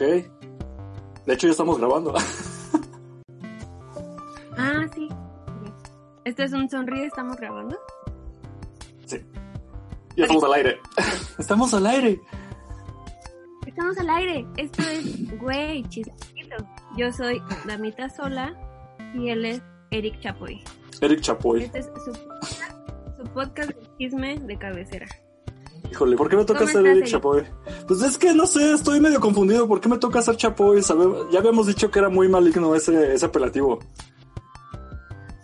Ok. De hecho, ya estamos grabando. ah, sí. ¿Este es un sonríe? ¿Estamos grabando? Sí. Ya estamos al aire. estamos al aire. Estamos al aire. Esto es, güey, chistito. Yo soy Damita Sola y él es Eric Chapoy. Eric Chapoy. Este es su, su podcast de chisme de cabecera. Híjole, ¿por qué me toca ser Eric Chapoy? Pues es que no sé, estoy medio confundido. ¿Por qué me toca ser Chapoy? ya habíamos dicho que era muy maligno ese, ese apelativo.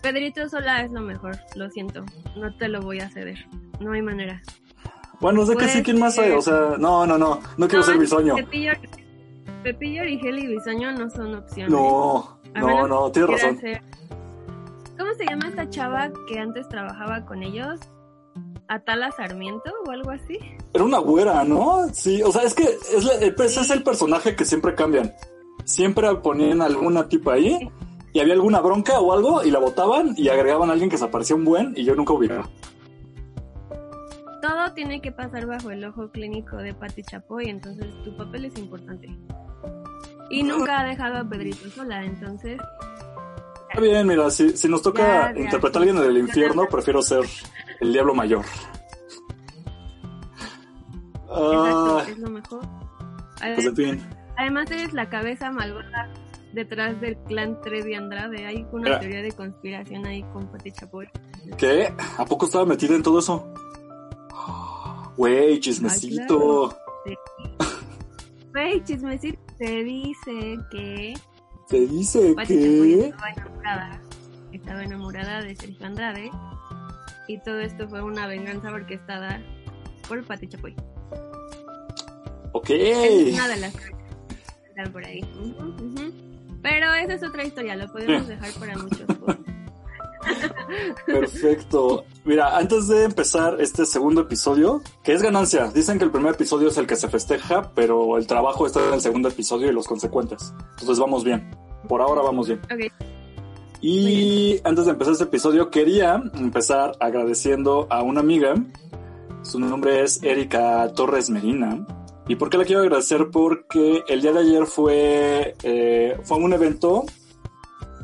Pedrito Sola es lo mejor, lo siento. No te lo voy a ceder. No hay manera. Bueno, sé que sí, ¿quién más hay? O sea, no, no, no. No quiero ser bisoño. Pepillo, Pepillo Origel y bisoño no son opciones. No, no, no, tienes razón. ¿Cómo se llama esta chava que antes trabajaba con ellos? Atala Sarmiento o algo así. Era una güera, ¿no? Sí, o sea, es que es, es el personaje que siempre cambian. Siempre ponían alguna tipa ahí y había alguna bronca o algo y la votaban y agregaban a alguien que se aparecía un buen y yo nunca hubiera. Todo tiene que pasar bajo el ojo clínico de Patti Chapoy, entonces tu papel es importante. Y nunca ha dejado a Pedrito sola, entonces Está bien, mira, si, nos toca interpretar a alguien del infierno, prefiero ser el diablo mayor. Exacto, es lo mejor. Pues. Además eres la cabeza malvada detrás del clan Trevi Andrade. Hay una teoría de conspiración ahí con Pati Chapoy. ¿Qué? ¿A poco estaba metida en todo eso? Güey, chismecito. Güey, chismecito. Se dice que se dice que... Estaba enamorada, estaba enamorada de Sergio Andrade y todo esto fue una venganza orquestada por Pati Chapoy. Ok. Es una de las están por ahí. Pero esa es otra historia, lo podemos dejar para muchos. Perfecto. Mira, antes de empezar este segundo episodio, que es ganancia, dicen que el primer episodio es el que se festeja, pero el trabajo está en el segundo episodio y los consecuentes. Entonces vamos bien. Por ahora vamos bien. Y antes de empezar este episodio, quería empezar agradeciendo a una amiga. Su nombre es Erika Torres Medina. ¿Y por qué la quiero agradecer? Porque el día de ayer fue, eh, fue un evento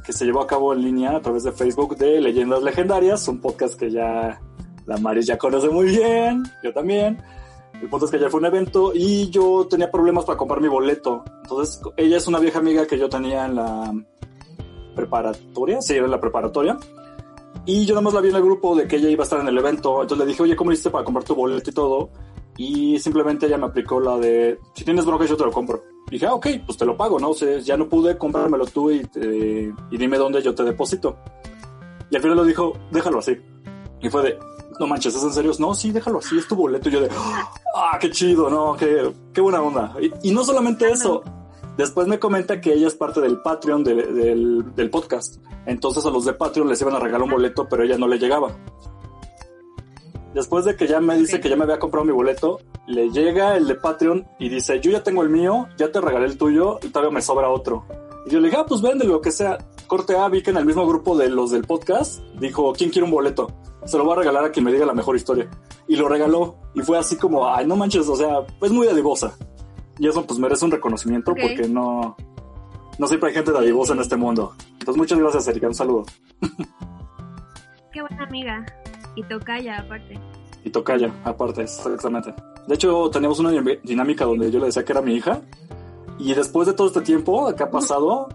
que se llevó a cabo en línea a través de Facebook de Leyendas Legendarias, un podcast que ya la Mari ya conoce muy bien, yo también. El punto es que ayer fue un evento y yo tenía problemas para comprar mi boleto. Entonces, ella es una vieja amiga que yo tenía en la preparatoria, sí, era la preparatoria. Y yo nada más la vi en el grupo de que ella iba a estar en el evento. Entonces le dije, oye, ¿cómo hiciste para comprar tu boleto y todo? Y simplemente ella me aplicó la de, si tienes bronca yo te lo compro. Y dije, ah, ok, pues te lo pago, ¿no? O sea, ya no pude, comprármelo tú y, y dime dónde yo te deposito. Y al final lo dijo, déjalo así. Y fue de, no manches, ¿es en serio? No, sí, déjalo así, es tu boleto. Y yo de, ah, qué chido, ¿no? Qué, qué buena onda. Y, no solamente eso, después me comenta que ella es parte del Patreon del, del podcast. Entonces a los de Patreon les iban a regalar un boleto, pero ella no le llegaba. Después de que ya me dice que ya me había comprado mi boleto, le llega el de Patreon y dice, yo ya tengo el mío, ya te regalé el tuyo y todavía me sobra otro. Y yo le dije, ah, pues vende lo que sea. Corte A, vi que en el mismo grupo de los del podcast dijo, ¿quién quiere un boleto? Se lo voy a regalar a quien me diga la mejor historia. Y lo regaló. Y fue así como, ay, no manches, o sea, es muy dadivosa. Y eso pues merece un reconocimiento porque no, no siempre hay gente dadivosa en este mundo. Entonces muchas gracias, Erika, un saludo. Qué buena amiga. Y tocaya, aparte. Y tocaya, aparte, exactamente. De hecho, teníamos una dinámica donde yo le decía que era mi hija. Y después de todo este tiempo que ha pasado,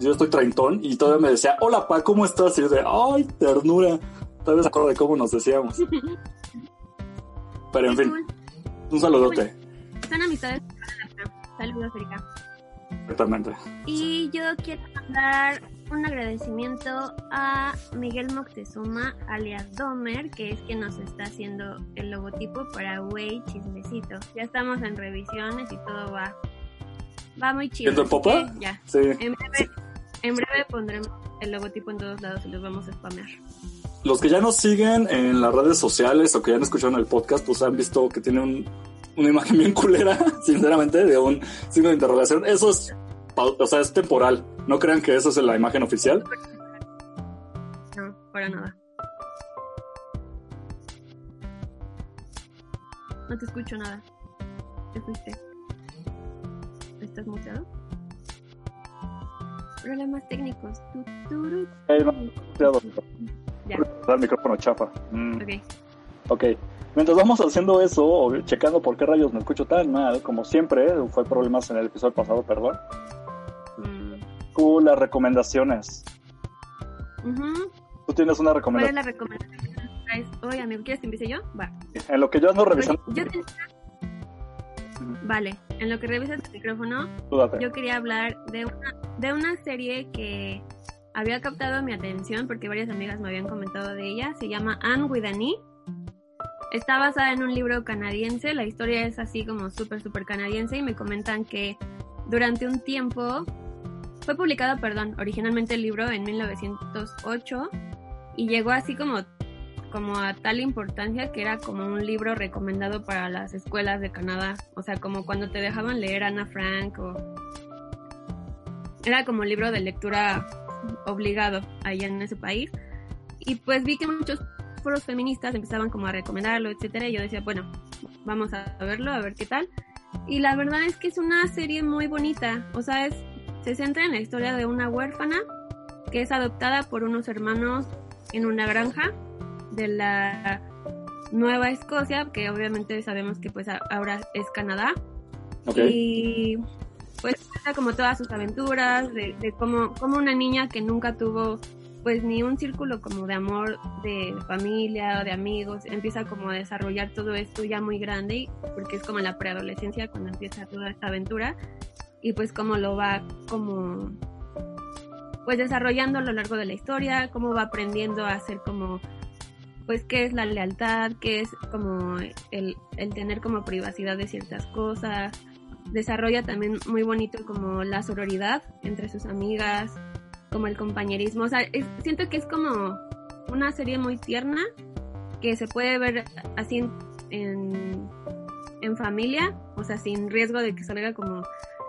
yo estoy treintón y todavía me decía, hola pa, ¿cómo estás? Y yo de, ay, ternura. Tal vez acuerdo de cómo nos decíamos. Pero en fin, un saludote. Son amistades. Saludos, Erika. Exactamente. Y yo quiero mandar un agradecimiento a Miguel Moctezuma, alias Domer, que es quien nos está haciendo el logotipo para Way Chismecito. Ya estamos en revisiones y todo va, va muy chido. ¿En popa? Ya. Sí. En breve, en breve pondremos el logotipo en todos lados y los vamos a spamear. Los que ya nos siguen en las redes sociales o que ya han escuchado en el podcast, pues han visto que tiene un, una imagen bien culera, sinceramente, de un signo de interrogación. Eso es o sea, es temporal. No crean que eso es la imagen oficial. No, para nada. No te escucho nada. Te fuiste. ¿Estás muteado? Problemas técnicos. Tu, no, muteado. Ya. el micrófono chafa. Mm, Ok. ok. Mientras vamos haciendo eso, o checando por qué rayos me escucho tan mal, como siempre, fue problemas en el episodio pasado, perdón. Mm, Tú, las recomendaciones. ujú. Tú tienes una ¿Cuál es recomendación. la recomendación? Oye, amigo, ¿quieres que empiece yo? Va. En lo que yo ando revisando, yo tenía- Vale, en lo que revisas el micrófono, tú date. yo quería hablar de una, de una serie que había captado mi atención porque varias amigas me habían comentado de ella. Se llama Anne with an E. Está basada en un libro canadiense. La historia es así como súper, súper canadiense y me comentan que durante un tiempo fue publicado, perdón, originalmente el libro en 1908 y llegó así como como a tal importancia que era como un libro recomendado para las escuelas de Canadá. O sea, como cuando te dejaban leer Ana Frank o... Era como libro de lectura obligado allá en ese país. Y pues vi que muchos foros feministas empezaban como a recomendarlo, etcétera, y yo decía, bueno, vamos a verlo, a ver qué tal. Y la verdad es que es una serie muy bonita. O sea, es, se centra en la historia de una huérfana que es adoptada por unos hermanos en una granja de la Nueva Escocia, que obviamente sabemos que pues ahora es Canadá. Y pues como todas sus aventuras, de, de cómo, cómo una niña que nunca tuvo pues ni un círculo como de amor de familia o de amigos, empieza como a desarrollar todo esto ya muy grande, porque es como la preadolescencia cuando empieza toda esta aventura, y pues cómo lo va como pues desarrollando a lo largo de la historia, cómo va aprendiendo a hacer como pues qué es la lealtad, qué es como el, el tener como privacidad de ciertas cosas, desarrolla también muy bonito como la sororidad entre sus amigas, como el compañerismo, o sea, es- siento que es como una serie muy tierna que se puede ver así en, en, en familia, o sea, sin riesgo de que salga como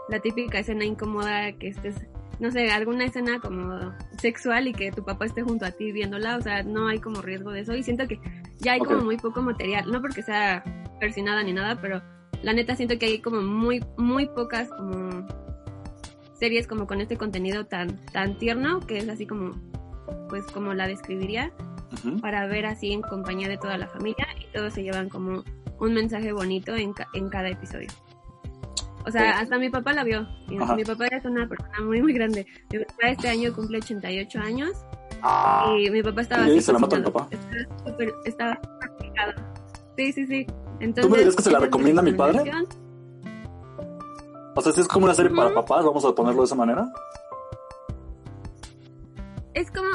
la típica escena incómoda que estés, no sé, alguna escena como sexual y que tu papá esté junto a ti viéndola, o sea, no hay como riesgo de eso. Y siento que ya hay como muy poco material, no porque sea persinada ni nada, pero la neta siento que hay como muy, muy pocas como series como con este contenido tan, tan tierno, que es así como, pues como la describiría, Ujú. para ver así en compañía de toda la familia y todos se llevan como un mensaje bonito en, ca- en cada episodio. O sea, hasta mi papá la vio. Ajá. mi papá es una persona muy, muy grande. Mi papá este año cumple 88 años Ah, y mi papá estaba así se la mi cocinando. papá. Estaba súper, estaba. Sí, sí, sí. Entonces, ¿Tú me dirías que se la mi recomienda mi padre? O sea, si es como una serie para papás, vamos a ponerlo de esa manera. es como,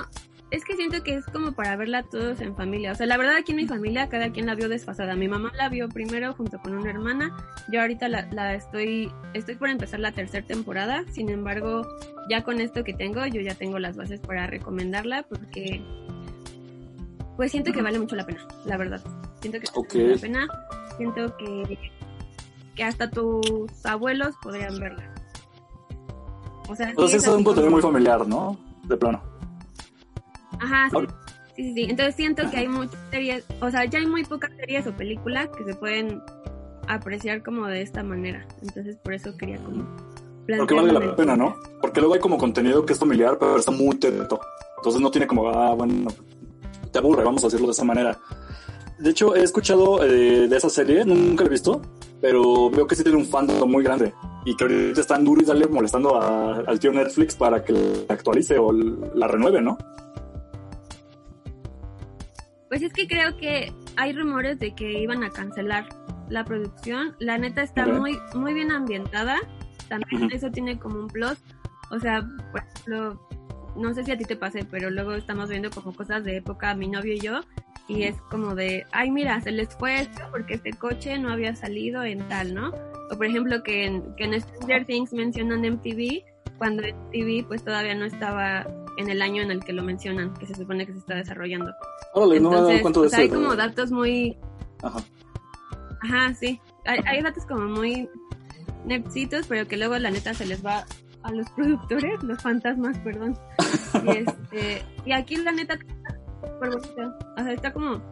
es que siento que es como para verla todos en familia. O sea, la verdad aquí en mi familia cada quien la vio desfasada. Mi mamá la vio primero junto con una hermana. Yo ahorita la, la estoy, estoy por empezar la tercera temporada. Sin embargo, ya con esto que tengo, yo ya tengo las bases para recomendarla porque pues siento que vale mucho la pena, la verdad. Siento que vale la pena. Siento que, que hasta tus abuelos podrían verla. O sea, sea, sí es un contenido muy familiar, ¿no? De plano. Ajá, sí. Sí, sí, sí. Entonces siento que hay muchas series, o sea, ya hay muy pocas series o películas que se pueden apreciar como de esta manera. Entonces por eso quería como Porque vale la pena, ¿no? Porque luego hay como contenido que es familiar, pero está muy teto. Entonces no tiene como, ah, bueno, te aburre, vamos a decirlo de esa manera. De hecho, he escuchado eh, de esa serie, nunca la he visto, pero veo que sí tiene un fandom muy grande. Y que ahorita están duro y dale molestando a- al tío Netflix para que la actualice o la renueve, ¿no? Pues es que creo que hay rumores de que iban a cancelar la producción. La neta está muy, muy bien ambientada. También eso tiene como un plus. O sea, por ejemplo, no sé si a ti te pase, pero luego estamos viendo como cosas de época, mi novio y yo, y es como de, ay, mira, se les fue esto porque este coche no había salido en tal, ¿no? O por ejemplo, que en, que en Stranger Things mencionan MTV, cuando MTV pues todavía no estaba en el año en el que lo mencionan, que se supone que se está desarrollando. Órale, no me Entonces, cuenta de o sea, hay como datos muy, Ajá. ajá, sí, hay, hay datos como muy nerdzitos, pero que luego la neta se les va a los productores, los fantasmas, perdón. Y, este, y aquí la neta O sea, está como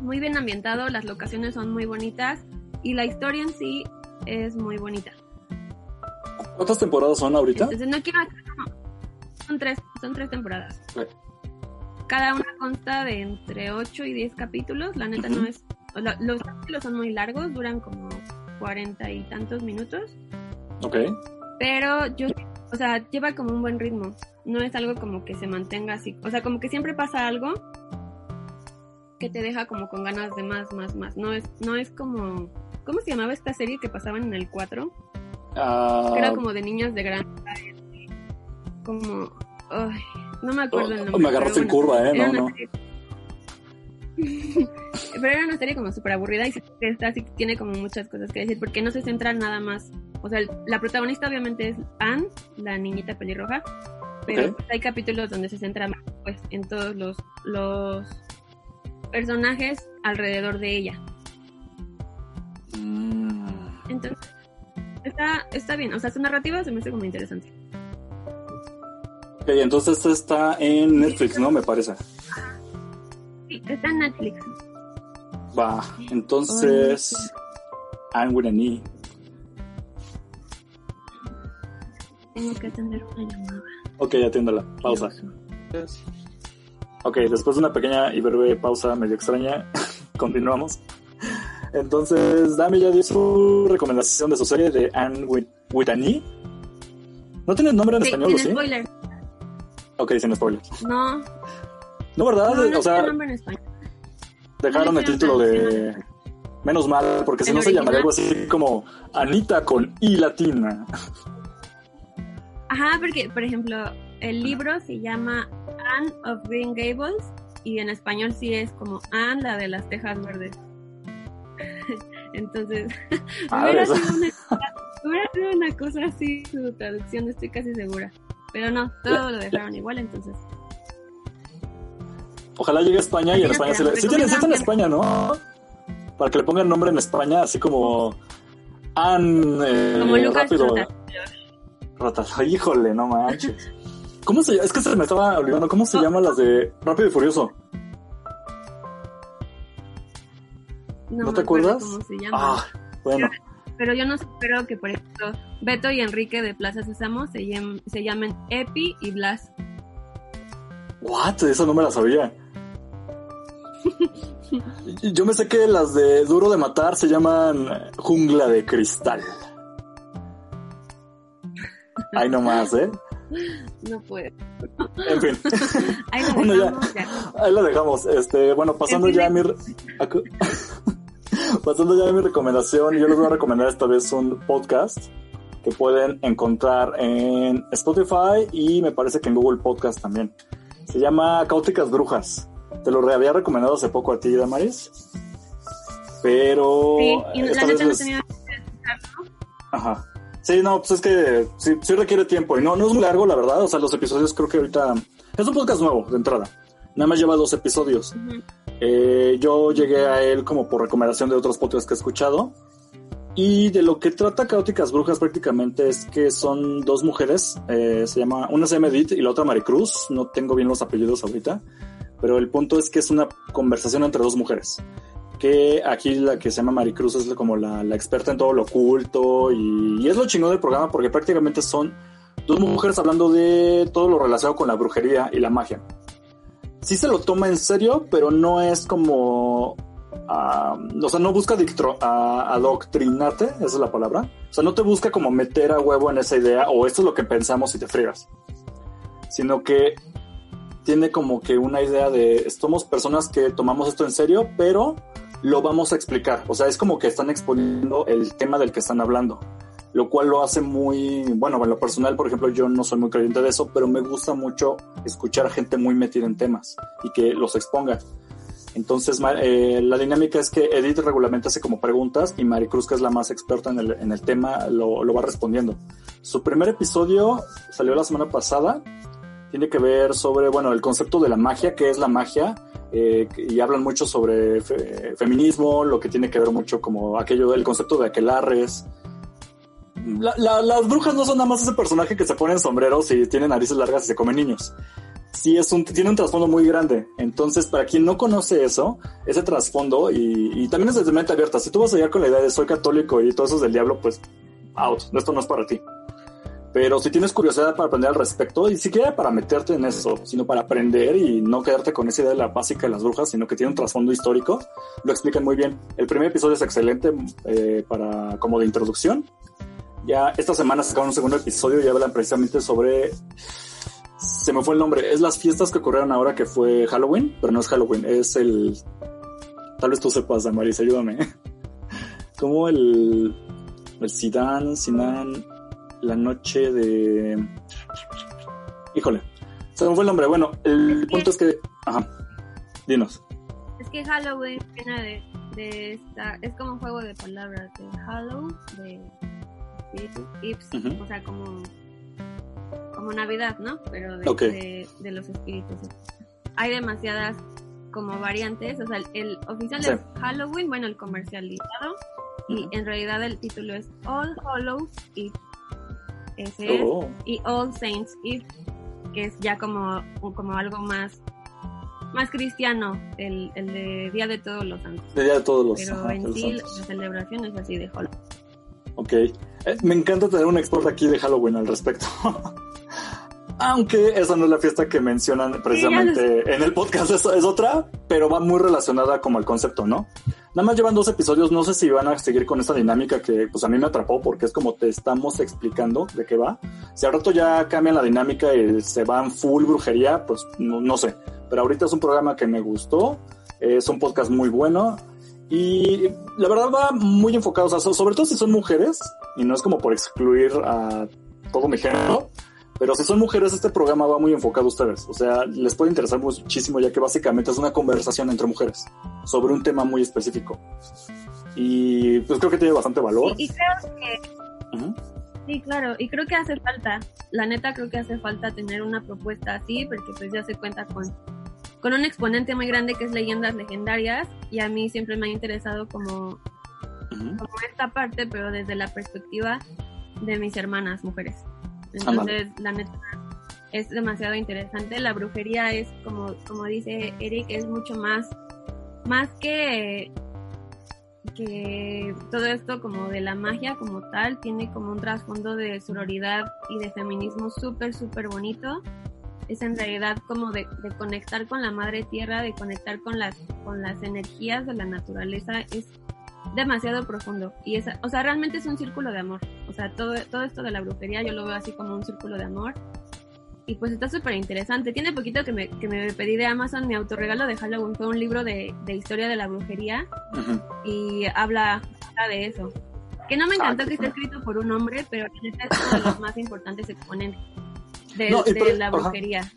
muy bien ambientado, las locaciones son muy bonitas y la historia en sí es muy bonita. ¿Cuántas temporadas son ahorita? Entonces no quiero Son tres, son tres temporadas. Cada una consta de entre 8 y 10 capítulos. La neta Ujú. no es... los capítulos son muy largos, duran como 40 y tantos minutos. Ok. Pero yo, o sea, lleva como un buen ritmo. No es algo como que se mantenga así. O sea, como que siempre pasa algo que te deja como con ganas de más, más, más. No es, no es como... ¿Cómo se llamaba esta serie que pasaban en el 4? Ah, Que era como de niñas de gran... Como... ay, no me acuerdo el Oh, nombre. me agarraste en curva, ¿eh? No, no. serie- pero era una serie como súper aburrida y siento que esta sí tiene como muchas cosas que decir porque no se centra nada más. O sea, la protagonista obviamente es Anne, la niñita pelirroja, pero pues, hay capítulos donde se centra más pues en todos los, los personajes alrededor de ella. mm, Entonces, está, está bien. O sea, su narrativa se me hace como interesante. ok, entonces está en Netflix, ¿no? Me parece. Sí, está en Netflix. Va, entonces... I'm with an E. Tengo que atender una llamada. Ok, atiéndala. Pausa. Ok, después de una pequeña y breve pausa medio extraña, continuamos. Entonces, Dami ya dio su recomendación de su serie de Anne E. ¿No tiene nombre en Sí, español sin sí? spoiler. Ok, sin spoilers. No, No, ¿verdad? no, no o sea, tiene nombre en español. dejaron no el título de... Menos mal, porque si no se llamaría algo así como Anita con I latina. Ajá, porque, por ejemplo, el libro se llama Anne of Green Gables y en español sí es como Anne, la de las tejas verdes. Entonces, hubiera sido, una, hubiera sido una cosa así su traducción, estoy casi segura. Pero no, todo lo dejaron igual, entonces. Ojalá llegue a España y en España se le... Sí sí está en España, ¿no? Para que le pongan nombre en España, así como... Anne... eh, Como Lucas rápido. Rata- Híjole, no manches. ¿Cómo se llama? Es que se me estaba olvidando. ¿Cómo se llaman las de Rápido y Furioso? No, ¿No me te acuerdas? cómo se llama. Ah, bueno. Pero yo no espero que, por ejemplo, Beto y Enrique de Plaza Sésamo se, llam- se llamen Epi y Blas. What? Esa no me la sabía. Yo me sé que las de Duro de Matar se llaman Jungla de Cristal. Ahí nomás, ¿eh? No puedo. En fin. Ahí lo Bueno, dejamos, ya. Ahí lo dejamos. Este, bueno, pasando ya a mi pasando ya a mi recomendación, yo les voy a recomendar esta vez un podcast que pueden encontrar en Spotify y me parece que en Google Podcast también. Se llama Cáuticas Brujas. Te lo había recomendado hace poco a ti, Damaris. Pero Sí, y la neta no les- tenía. Ajá. Sí, no, pues es que sí, sí requiere tiempo y no, no es muy largo, la verdad. O sea, los episodios creo que ahorita es un podcast nuevo de entrada. Nada más lleva dos episodios. Eh, yo llegué a él como por recomendación de otros podcasts que he escuchado. Y de lo que trata Caóticas Brujas prácticamente es que son dos mujeres. eh, se llama, una se llama Edith y la otra Maricruz. No tengo bien los apellidos ahorita. Pero el punto es que es una conversación entre dos mujeres. Que aquí la que se llama Maricruz es como la, la experta en todo lo oculto. Y, y es lo chingón del programa porque prácticamente son dos mujeres hablando de todo lo relacionado con la brujería y la magia sí se lo toma en serio, pero no es como... ah, o sea, no busca a- adoctrinarte, esa es la palabra. O sea, no te busca como meter a huevo en esa idea o esto es lo que pensamos y te friegas. Sino que tiene como que una idea de somos personas que tomamos esto en serio, pero lo vamos a explicar. O sea, es como que están exponiendo el tema del que están hablando lo cual lo hace muy, bueno, en lo personal, por ejemplo, yo no soy muy creyente de eso, pero me gusta mucho escuchar a gente muy metida en temas y que los exponga. Entonces, eh, la dinámica es que Edith regularmente hace como preguntas y Maricruz, que es la más experta en el, en el tema, lo, lo va respondiendo. Su primer episodio salió la semana pasada. Tiene que ver sobre, bueno, el concepto de la magia, que es la magia, eh, y hablan mucho sobre fe- feminismo, lo que tiene que ver mucho como aquello del concepto de aquelarres, la- la- las brujas no son nada más ese personaje que se ponen sombreros y tiene narices largas y se comen niños. Sí, es un, tiene un trasfondo muy grande. Entonces, para quien no conoce eso, ese trasfondo, y, y también es desde mente abierta. Si tú vas allá con la idea de soy católico y todo eso es del diablo, pues out, esto no es para ti. Pero si tienes curiosidad para aprender al respecto, y siquiera para meterte en eso, sino para aprender y no quedarte con esa idea de la básica de las brujas, sino que tiene un trasfondo histórico, lo explican muy bien. El primer episodio es excelente eh, para como de introducción. Ya esta semana sacaron un segundo episodio y hablan precisamente sobre se me fue el nombre. Es las fiestas que ocurrieron ahora que fue Halloween, pero no es Halloween, es el. Tal vez tú sepas, Damaris, ayúdame. Como el. El Sidan, Sinan, la noche de. Híjole, se me fue el nombre. Bueno, el punto es que. Ajá, dinos. Es que Halloween viene de, de esta. Es como un juego de palabras de Hallow, de espíritus, o sea, como como Navidad, ¿no? Pero de, de, los espíritus. Hay demasiadas como variantes, o sea, el, oficial es Halloween, bueno, el comercializado, y en realidad el título es All Hallows Eve. Ese es, oh. y All Saints Eve, que es ya como, como algo más más cristiano, el, el de Día de Todos los Santos. Día de Todos los Pero en sí la celebración es así de Halloween. Ok. Eh, me encanta tener un export aquí de Halloween al respecto. Aunque esa no es la fiesta que mencionan precisamente en el podcast, es, es, otra, pero va muy relacionada como el concepto, ¿no? Nada más llevan dos episodios, no sé si van a seguir con esta dinámica que pues a mí me atrapó porque es como te estamos explicando de qué va. Si al rato ya cambian la dinámica y se van full brujería, pues no, no sé. Pero ahorita es un programa que me gustó, es un podcast muy bueno y la verdad va muy enfocado, o sea, sobre todo si son mujeres, y no es como por excluir a todo mi género, pero si son mujeres, este programa va muy enfocado a ustedes. O sea, les puede interesar muchísimo ya que básicamente es una conversación entre mujeres sobre un tema muy específico. Y pues creo que tiene bastante valor. Y, creo que... Sí, claro, y creo que hace falta, la neta creo que hace falta tener una propuesta así, porque pues ya se cuenta con, con un exponente muy grande que es leyendas legendarias, y a mí siempre me ha interesado como, como esta parte, pero desde la perspectiva de mis hermanas mujeres. Entonces, la neta es demasiado interesante. La brujería es, como, como dice Eric, es mucho más, más que, que todo esto como de la magia como tal, tiene como un trasfondo de sororidad y de feminismo súper, súper bonito. Es en realidad como de, de, conectar con la madre tierra, de conectar con las, con las energías de la naturaleza. Es demasiado profundo. Y esa, o sea, realmente es un círculo de amor. O sea, todo, todo esto de la brujería yo lo veo así como un círculo de amor. Y pues está súper interesante. Tiene poquito que me, que me pedí de Amazon mi autorregalo de Halloween. Fue un libro de, de historia de la brujería. Y habla, de eso. Que no me encantó que esté escrito por un hombre, pero es uno de los más importantes exponentes de, la brujería.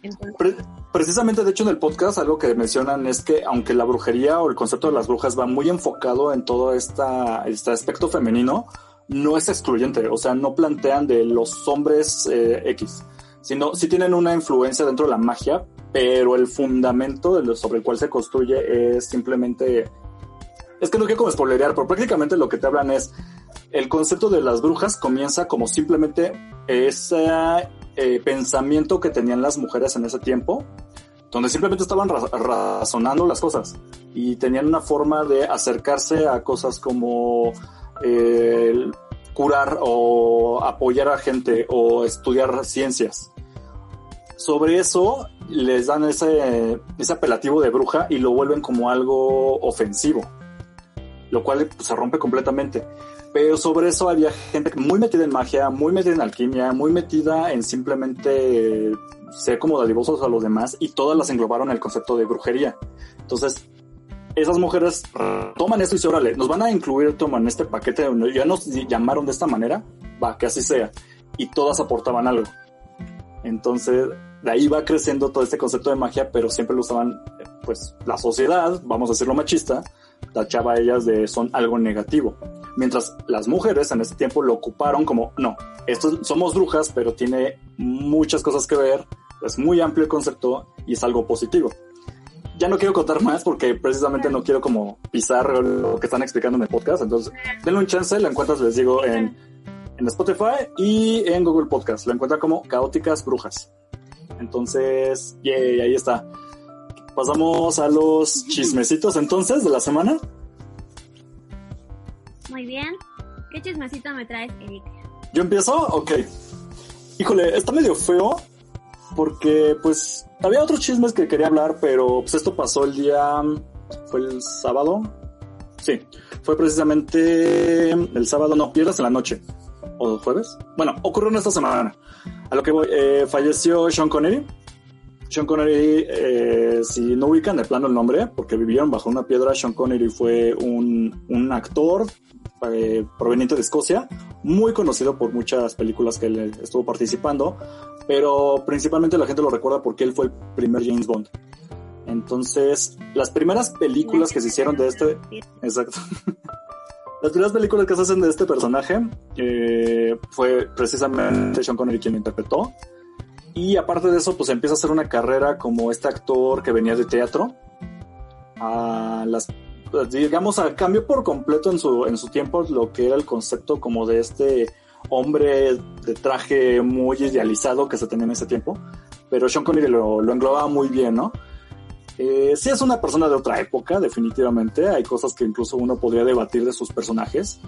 precisamente, de hecho, en el podcast algo que mencionan es que aunque la brujería o el concepto de las brujas va muy enfocado en todo esta, este aspecto femenino, no es excluyente, o sea, no plantean de los hombres eh, X, sino sí tienen una influencia dentro de la magia, pero el fundamento de lo, sobre el cual se construye es simplemente... Es que no quiero como spoilerear, pero prácticamente lo que te hablan es el concepto de las brujas comienza como simplemente esa eh, pensamiento que tenían las mujeres en ese tiempo, donde simplemente estaban razonando las cosas y tenían una forma de acercarse a cosas como eh, curar o apoyar a gente o estudiar ciencias. Sobre eso les dan ese, ese apelativo de bruja y lo vuelven como algo ofensivo, lo cual pues, se rompe completamente. Pero sobre eso había gente muy metida en magia, muy metida en alquimia, muy metida en simplemente ser como dadivosos a los demás y todas las englobaron el concepto de brujería. Entonces, esas mujeres toman eso y se órale, nos van a incluir, toman este paquete, ya nos llamaron de esta manera, va, que así sea. Y todas aportaban algo. Entonces, de ahí va creciendo todo este concepto de magia, pero siempre lo usaban, pues, la sociedad, vamos a decirlo machista, tachaba a ellas de son algo negativo. Mientras las mujeres en ese tiempo lo ocuparon como, no, estos somos brujas, pero tiene muchas cosas que ver, es muy amplio el concepto y es algo positivo. Ya no quiero contar más porque precisamente no quiero como pisar lo que están explicando en el podcast, entonces denle un chance, lo encuentras, les digo, en, en Spotify y en Google Podcast, lo encuentran como Caóticas Brujas. Entonces, yay, ahí está. Pasamos a los chismecitos entonces de la semana. Muy bien. ¿Qué chismecito me traes, Eric? ¿Yo empiezo? Ok. híjole, está medio feo porque pues había otros chismes que quería hablar, pero pues esto pasó el día, fue el sábado, sí, fue precisamente el sábado, no, pierdas en la noche, o jueves, bueno, ocurrió en esta semana, a lo que voy, eh, falleció Sean Connery, Sean Connery, eh, si no ubican de plano el nombre, porque vivieron bajo una piedra, Sean Connery fue un, un actor eh, proveniente de Escocia, muy conocido por muchas películas que él estuvo participando, pero principalmente la gente lo recuerda porque él fue el primer James Bond. Entonces, las primeras películas que se hicieron de este... Exacto. Las primeras películas que se hacen de este personaje eh, fue precisamente Sean Connery quien lo interpretó. Y aparte de eso, pues empieza a hacer una carrera como este actor que venía de teatro. Las, digamos, a, cambió por completo en su, en su tiempo lo que era el concepto como de este hombre de traje muy idealizado que se tenía en ese tiempo. Pero Sean Connery lo, lo englobaba muy bien, ¿no? Eh, sí es una persona de otra época, definitivamente. Hay cosas que incluso uno podría debatir de sus personajes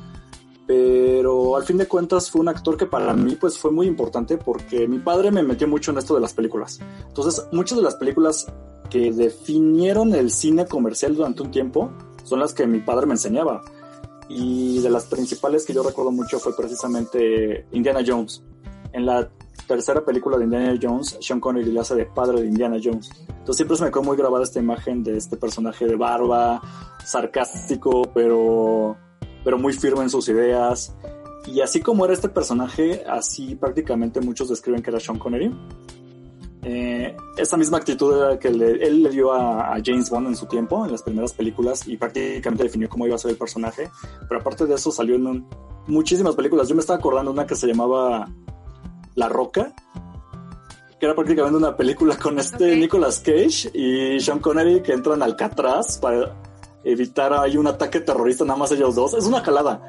pero al fin de cuentas fue un actor que para mí pues fue muy importante porque mi padre me metió mucho en esto de las películas. Entonces, muchas de las películas que definieron el cine comercial durante un tiempo son las que mi padre me enseñaba. Y de las principales que yo recuerdo mucho fue precisamente Indiana Jones. En la tercera película de Indiana Jones, Sean Connery le hace de padre de Indiana Jones. Entonces siempre se me quedó muy grabada esta imagen de este personaje de barba, sarcástico, pero pero muy firme en sus ideas. Y así como era este personaje, así prácticamente muchos describen que era Sean Connery. Eh, esta misma actitud era que él le dio a, James Bond en su tiempo, en las primeras películas, y prácticamente definió cómo iba a ser el personaje. Pero aparte de eso, salió en muchísimas películas. Yo me estaba acordando de una que se llamaba La Roca, que era prácticamente una película con este Nicolas Cage y Sean Connery que entran al Alcatraz para evitar ahí un ataque terrorista nada más ellos dos. Es una calada,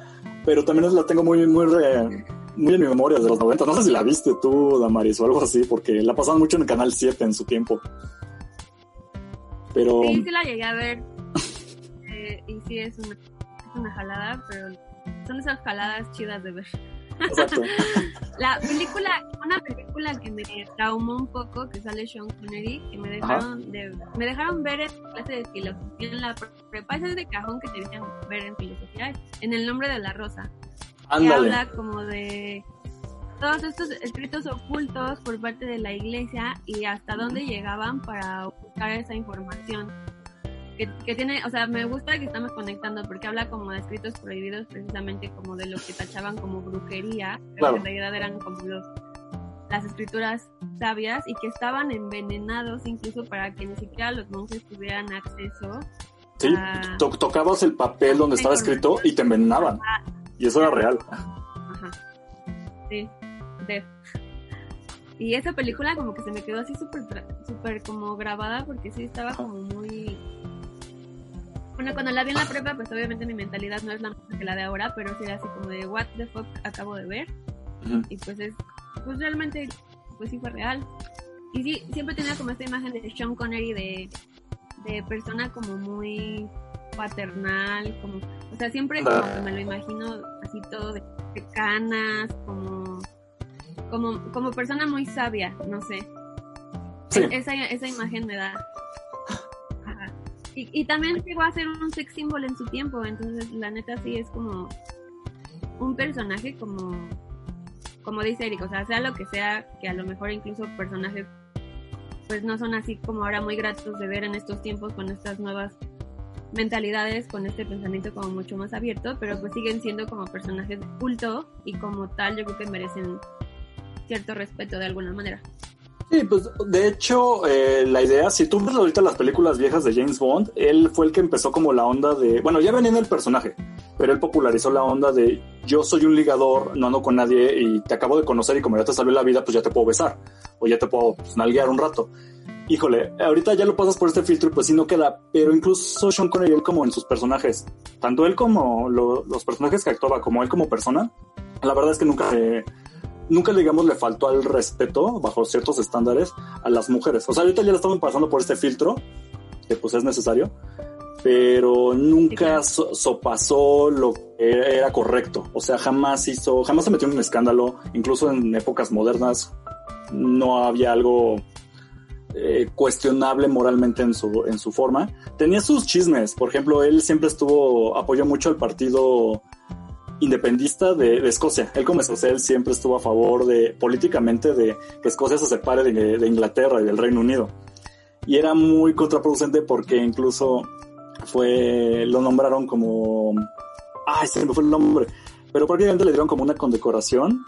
pero también la tengo muy, muy, muy en mi memoria de los 90. No sé si la viste tú, Damaris, o algo así, porque la pasaban mucho en el Canal 7 en su tiempo. Pero... Sí, sí la llegué a ver. Eh, y sí, es una, es una jalada, pero son esas jaladas chidas de ver. Exacto. la película, una película que me traumó un poco, que sale Sean Connery, que me dejaron de, me dejaron ver en clase de filosofía en la prepa, ese es de cajón que te dejan ver en filosofía, en el nombre de la rosa. Que habla como de todos estos escritos ocultos por parte de la iglesia y hasta dónde llegaban para buscar esa información que, tiene, o sea, me gusta que estamos conectando porque habla como de escritos prohibidos precisamente como de lo que tachaban como brujería, pero en realidad eran como los, las escrituras sabias y que estaban envenenados incluso para que ni siquiera los monjes tuvieran acceso. Sí, tocabas el papel donde estaba escrito y te envenenaban. Y eso era real. Ajá. Sí, Y esa película como que se me quedó así súper super como grabada porque sí estaba como muy bueno, cuando la vi en la prepa, pues obviamente mi mentalidad no es la misma que la de ahora, pero sí era así como de, what the fuck acabo de ver. Y pues es, pues realmente, pues sí fue real. Y sí, siempre tenía como esta imagen de Sean Connery de, de persona como muy paternal, como, o sea, siempre como que me lo imagino así todo de, canas, como, como, como persona muy sabia, no sé. Esa, esa imagen me da, y, también llegó a ser un sex symbol en su tiempo, entonces la neta sí es como un personaje como, como dice Eric, o sea, sea lo que sea, que a lo mejor incluso personajes pues no son así como ahora muy gratos de ver en estos tiempos con estas nuevas mentalidades, con este pensamiento como mucho más abierto, pero pues siguen siendo como personajes culto y como tal yo creo que merecen cierto respeto de alguna manera. Sí, pues de hecho, eh, la idea, si tú ves ahorita las películas viejas de James Bond, él fue el que empezó como la onda de, bueno, ya venía en el personaje, pero él popularizó la onda de yo soy un ligador, no ando con nadie y te acabo de conocer y como ya te salió la vida, pues ya te puedo besar o ya te puedo pues, nalguear un rato. Híjole, ahorita ya lo pasas por este filtro y pues sí no queda, pero incluso Sean Connery, él como en sus personajes, tanto él como los personajes que actuaba, como él como persona, la verdad es que nunca nunca, digamos, le faltó al respeto, bajo ciertos estándares, a las mujeres. O sea, ahorita ya le estamos pasando por este filtro, que pues es necesario, pero nunca sopasó lo que era correcto. O sea, jamás hizo, jamás se metió en un escándalo, incluso en épocas modernas no había algo eh, cuestionable moralmente en su, en su forma. Tenía sus chismes, por ejemplo, él siempre estuvo, apoyó mucho al partido independista de, Escocia. Él como él siempre estuvo a favor de, políticamente, de que Escocia se separe de, de Inglaterra y del Reino Unido. Y era muy contraproducente porque incluso fue, lo nombraron como, ay, se me fue el nombre, pero prácticamente le dieron como una condecoración.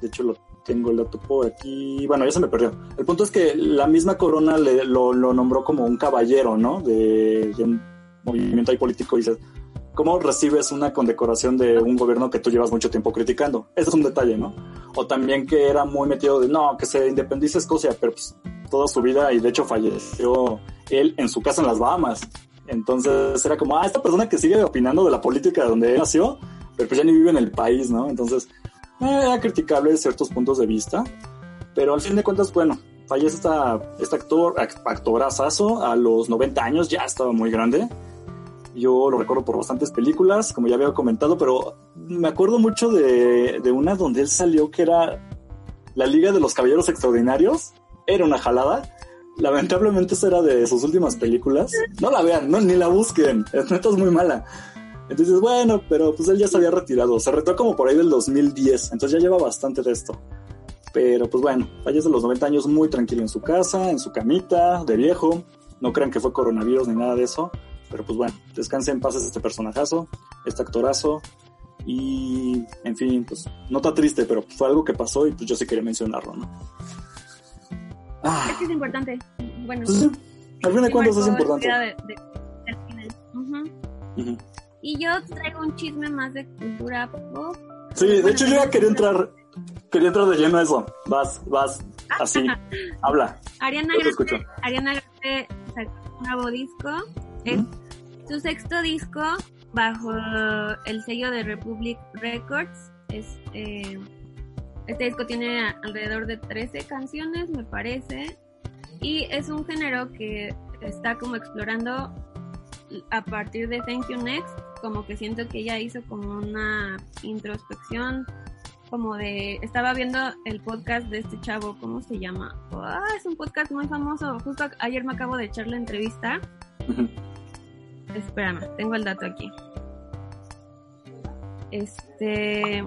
De hecho, lo tengo el dato por aquí. Bueno, ya se me perdió. El punto es que la misma corona le, lo, nombró como un caballero, ¿no? De, un movimiento ahí político. Y dices, ¿cómo recibes una condecoración de un gobierno que tú llevas mucho tiempo criticando? Ese es un detalle, ¿no? O también que era muy metido de, no, que se independice Escocia, pero pues toda su vida y de hecho falleció él en su casa en las Bahamas. Entonces era como, ah, esta persona que sigue opinando de la política de donde él nació, pero pues ya ni vive en el país, ¿no? Entonces eh, era criticable ciertos puntos de vista, pero al fin de cuentas, bueno, fallece esta, este actor, actorazazo a los 90 años, ya estaba muy grande. Yo lo recuerdo por bastantes películas, como ya había comentado, pero me acuerdo mucho de, de una donde él salió que era La Liga de los Caballeros Extraordinarios. Era una jalada lamentablemente esa era de sus últimas películas. No la vean, no, ni la busquen. Es neta es muy mala. Entonces, bueno, pero pues él ya se había retirado. Se retiró como por ahí del 2010. Entonces ya lleva bastante de esto. Pero pues bueno, fallece a los 90 años muy tranquilo en su casa, en su camita, de viejo. No crean que fue coronavirus ni nada de eso. Pero pues bueno, descanse en paz este personajazo, este actorazo. Y, en fin, pues no está triste, pero fue algo que pasó y pues yo sí quería mencionarlo, ¿no? Ah. Es que es importante. Bueno, pues al fin de cuentas es importante. Y yo traigo un chisme más de cultura pop. Sí, de hecho yo ya quería entrar, quería entrar de lleno a eso. Vas, vas, así, habla. Ariana Grande, Ariana Grande sacó un nuevo disco. Es su sexto disco bajo el sello de Republic Records. Es eh, este disco tiene alrededor de 13 canciones, me parece, y es un género que está como explorando a partir de Thank You Next, como que siento que ella hizo como una introspección, como de, estaba viendo el podcast de este chavo, ¿cómo se llama? Ah, es un podcast muy famoso, justo ayer me acabo de echar la entrevista. Espérame, tengo el dato aquí. Este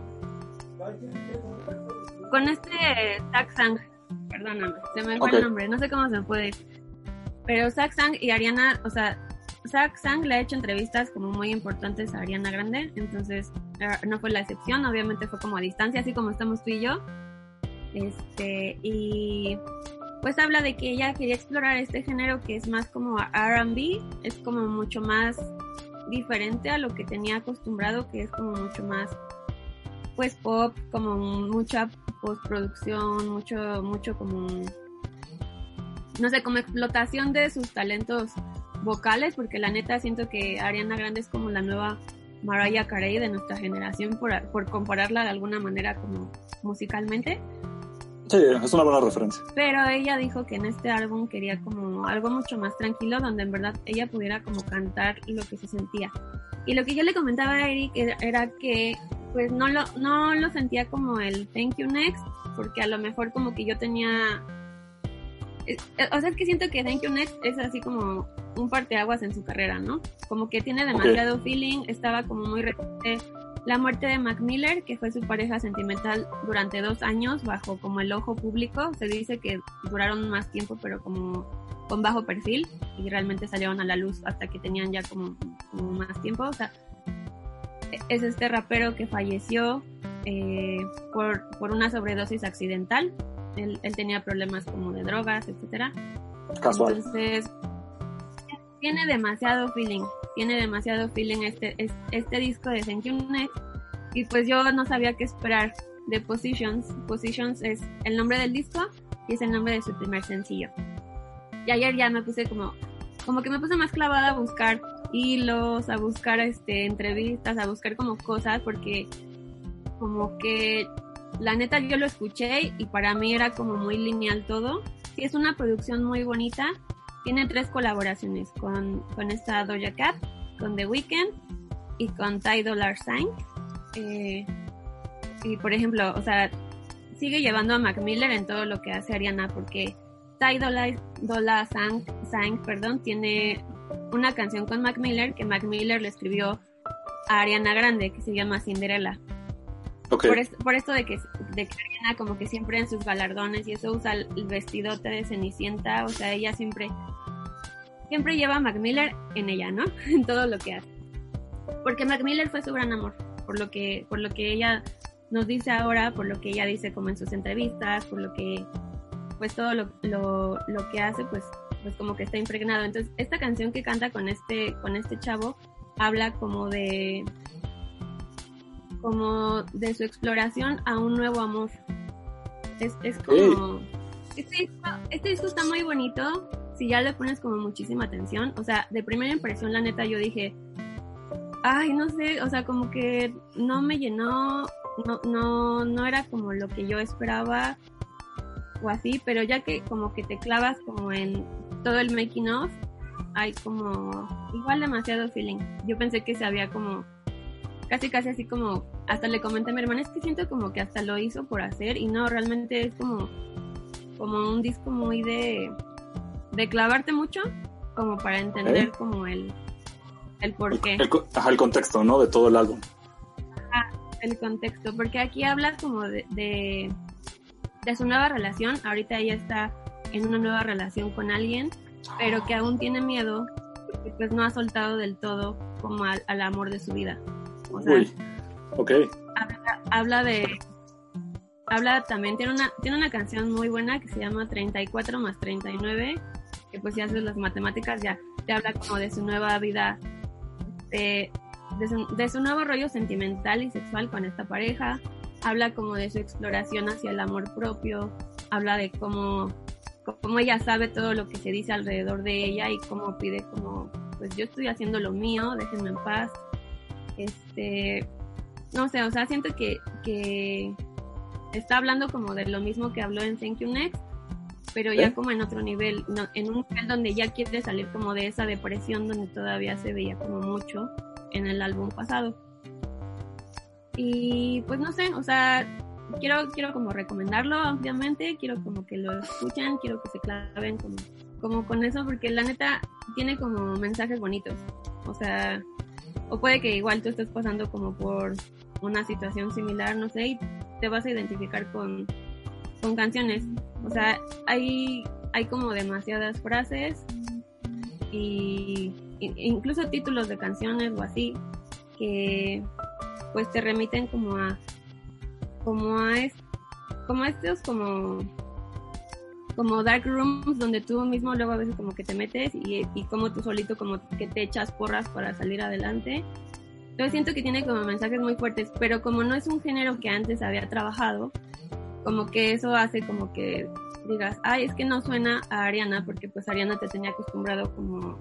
con este Sang, perdóname, se me fue el nombre, no sé cómo se puede. Pero Sang y Ariana, o sea, Sang le ha hecho entrevistas como muy importantes a Ariana Grande, entonces no fue la excepción, obviamente fue como a distancia, así como estamos tú y yo. Este, y pues habla de que ella quería explorar este género que es más como RB, es como mucho más diferente a lo que tenía acostumbrado, que es como mucho más pues pop, como mucha postproducción, mucho, mucho como, no sé, como explotación de sus talentos vocales, porque la neta siento que Ariana Grande es como la nueva Mariah Carey de nuestra generación, por, por compararla de alguna manera como musicalmente. Sí, es una buena referencia. Pero ella dijo que en este álbum quería como algo mucho más tranquilo, donde en verdad ella pudiera como cantar lo que se sentía. Y lo que yo le comentaba a Eric era que pues no lo, no lo sentía como el thank you next, porque a lo mejor como que yo tenía... Eh, o sea, es que siento que Thank You Next es así como un parteaguas en su carrera, ¿no? Como que tiene demasiado feeling, estaba como muy reciente la muerte de Mac Miller, que fue su pareja sentimental durante dos años bajo como el ojo público. Se dice que duraron más tiempo, pero como con bajo perfil y realmente salieron a la luz hasta que tenían ya como, como más tiempo. O sea, es este rapero que falleció eh, por, por, una sobredosis accidental. Él, él, tenía problemas como de drogas, etcétera. Casual. Entonces, tiene demasiado feeling, tiene demasiado feeling este, este, disco de Thank You Next. Y pues yo no sabía qué esperar de Positions. Positions es el nombre del disco y es el nombre de su primer sencillo. Y ayer ya me puse como, como que me puse más clavada a buscar hilos, a buscar este, entrevistas, a buscar como cosas, porque como que la neta yo lo escuché y para mí era como muy lineal todo. Sí, es una producción muy bonita, tiene tres colaboraciones con, con esta Doja Cat, con The Weeknd y con Ty Dollar Sign. Eh, y por ejemplo, o sea, sigue llevando a Mac Miller en todo lo que hace Ariana porque Ty Dollar Sign, perdón, tiene una canción con Mac Miller que Mac Miller le escribió a Ariana Grande que se llama Cinderella. Por, esto de que, de que Ariana como que siempre en sus galardones y eso usa el vestidote de Cenicienta, o sea, ella siempre siempre lleva a Mac Miller en ella, ¿no? En todo lo que hace. Porque Mac Miller fue su gran amor, por lo que por lo que ella nos dice ahora, por lo que ella dice como en sus entrevistas, por lo que pues todo lo, lo, lo que hace pues pues como que está impregnado. Entonces, esta canción que canta con este con este chavo habla como de como de su exploración a un nuevo amor. Es, es como... Este disco, este disco está muy bonito si ya le pones como muchísima atención. O sea, de primera impresión, la neta, yo dije, ay, no sé, o sea, como que no me llenó, no, no, no era como lo que yo esperaba o así, pero ya que como que te clavas como en todo el making of, hay como igual demasiado feeling. Yo pensé que se había como casi casi así como, hasta le comenté a mi hermana, es que siento como que hasta lo hizo por hacer y no, realmente es como, como un disco muy de, de clavarte mucho, como para entender como el, el porqué. El, el, contexto, ¿no? De todo el álbum. Ajá, el contexto, porque aquí habla como de, de, de su nueva relación, ahorita ella está en una nueva relación con alguien, pero que aún tiene miedo porque pues no ha soltado del todo como al amor de su vida. O sea, ok. Habla, de. Habla también, tiene una, tiene una canción muy buena que se llama 34 más 39, que pues si haces las matemáticas ya te habla como de su nueva vida, de, de, su, nuevo rollo sentimental y sexual con esta pareja, habla como de su exploración hacia el amor propio, habla de cómo, cómo ella sabe todo lo que se dice alrededor de ella y cómo pide como, pues yo estoy haciendo lo mío, déjenme en paz. Este, no sé, o sea, siento que, que está hablando como de lo mismo que habló en Thank You Next, pero ya como en otro nivel, en un nivel donde ya quiere salir como de esa depresión donde todavía se veía como mucho en el álbum pasado. Y pues no sé, o sea, quiero, quiero como recomendarlo obviamente, quiero como que lo escuchen, quiero que se claven como, como con eso, porque la neta tiene como mensajes bonitos. O sea, o puede que igual tú estés pasando como por una situación similar, no sé, y te vas a identificar con, con canciones. O sea, hay, hay como demasiadas frases y, incluso títulos de canciones o así que pues te remiten como a como a como a estos como como dark rooms donde tú mismo luego a veces como que te metes y, y como tú solito como que te echas porras para salir adelante. Entonces siento que tiene como mensajes muy fuertes, pero como no es un género que antes había trabajado, como que eso hace como que digas, ay, es que no suena a Ariana, porque pues Ariana te tenía acostumbrado como,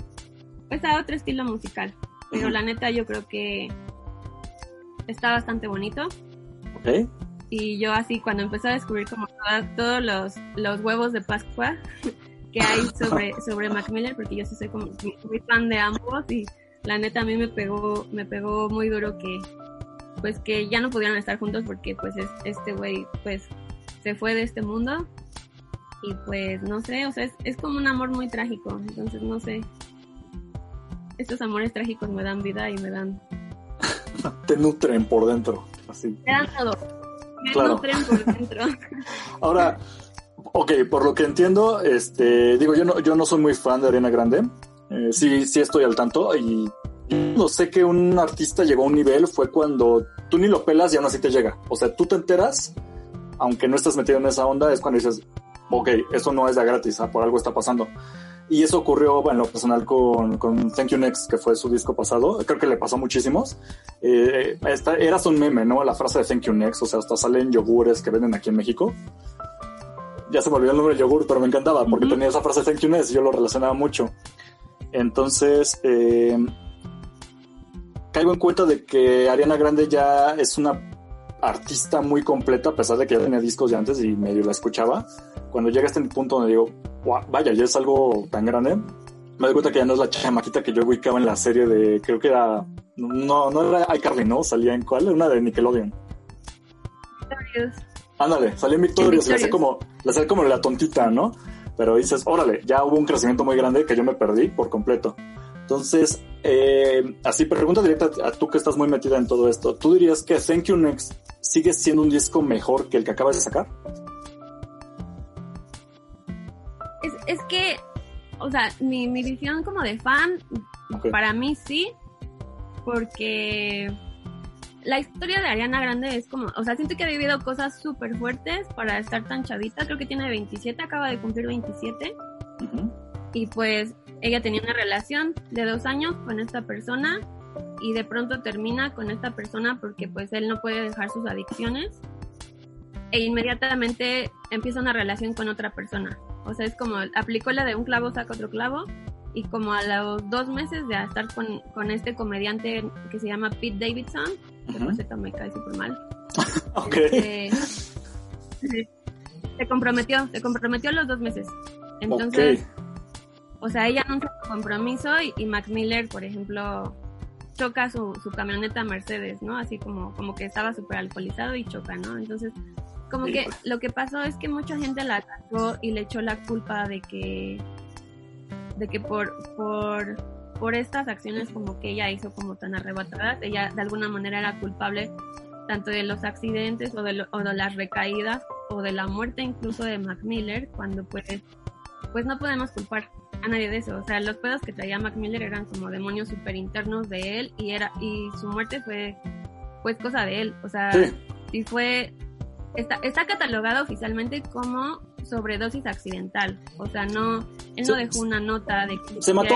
pues a otro estilo musical. Pero la neta yo creo que está bastante bonito. Ok y yo así cuando empecé a descubrir como todos los, los huevos de Pascua que hay sobre, sobre Mac Miller, porque yo sí soy como muy fan de ambos y la neta a mí me pegó, me pegó muy duro que pues que ya no pudieran estar juntos porque pues este güey pues se fue de este mundo y pues no sé, o sea, es, es como un amor muy trágico, entonces no sé. Estos amores trágicos me dan vida y me dan... Te nutren por dentro, así. Me dan todo claro. Ahora, ok, por lo que entiendo, este, digo, yo no, yo no soy muy fan de Arena Grande. Eh, sí, sí estoy al tanto y no sé que un artista llegó a un nivel fue cuando tú ni lo pelas y aún así te llega. O sea, tú te enteras, aunque no estás metido en esa onda, es cuando dices, ok, eso no es de gratis, ah, por algo está pasando. Y eso ocurrió en lo personal con, con, Thank You Next, que fue su disco pasado. Creo que le pasó muchísimos. Eh, esta, eras un meme, ¿no? La frase de Thank You Next. O sea, hasta salen yogures que venden aquí en México. Ya se me olvidó el nombre del yogur, pero me encantaba porque tenía esa frase de Thank You Next y yo lo relacionaba mucho. Entonces, eh, caigo en cuenta de que Ariana Grande ya es una artista muy completa, a pesar de que ya tenía discos de antes y medio la escuchaba. Cuando llega a este punto donde digo, vaya, ya es algo tan grande. Me doy cuenta que ya no es la chamaquita que yo ubicaba en la serie de, creo que era, no, no era iCarly, ¿no? Salía en cuál, una de Nickelodeon. Victorious. Ándale, salió en Victorious, hace Victorious. como, le hace como la tontita, ¿no? Pero dices, órale, ya hubo un crecimiento muy grande que yo me perdí por completo. Entonces, eh, así pregunta directa a tú que estás muy metida en todo esto. ¿Tú dirías que Thank You Next sigue siendo un disco mejor que el que acabas de sacar? Es, que, o sea, mi, mi visión como de fan, para mí sí, porque la historia de Ariana Grande es como, o sea, siento que ha vivido cosas súper fuertes para estar tan chavita, creo que tiene 27, acaba de cumplir 27, Ujú. y pues ella tenía una relación de dos años con esta persona y de pronto termina con esta persona porque pues él no puede dejar sus adicciones e inmediatamente empieza una relación con otra persona. O sea, es como aplicó la de un clavo saca otro clavo y como a los dos meses de estar con, con este comediante que se llama Pete Davidson, que por Ujú. cierto me cae súper mal, Ok. eh, se comprometió, se comprometió a los dos meses. Entonces, ok. o sea, ella anuncia su compromiso y, y Mac Miller, por ejemplo, choca su, su camioneta Mercedes, ¿no? Así como, como que estaba súper alcoholizado y choca, ¿no? Entonces, como que Híjole. lo que pasó es que mucha gente la atacó y le echó la culpa de que, de que por, por, por estas acciones como que ella hizo como tan arrebatadas, ella de alguna manera era culpable tanto de los accidentes o de, lo- o de las recaídas o de la muerte incluso de Mac Miller, cuando pues, pues no podemos culpar a nadie de eso. O sea, los pedos que traía Mac Miller eran como demonios super internos de él y era y su muerte fue pues cosa de él. O sea, Sí, y fue está, está catalogado oficialmente como sobredosis accidental. O sea, no él no dejó una nota de que se mató.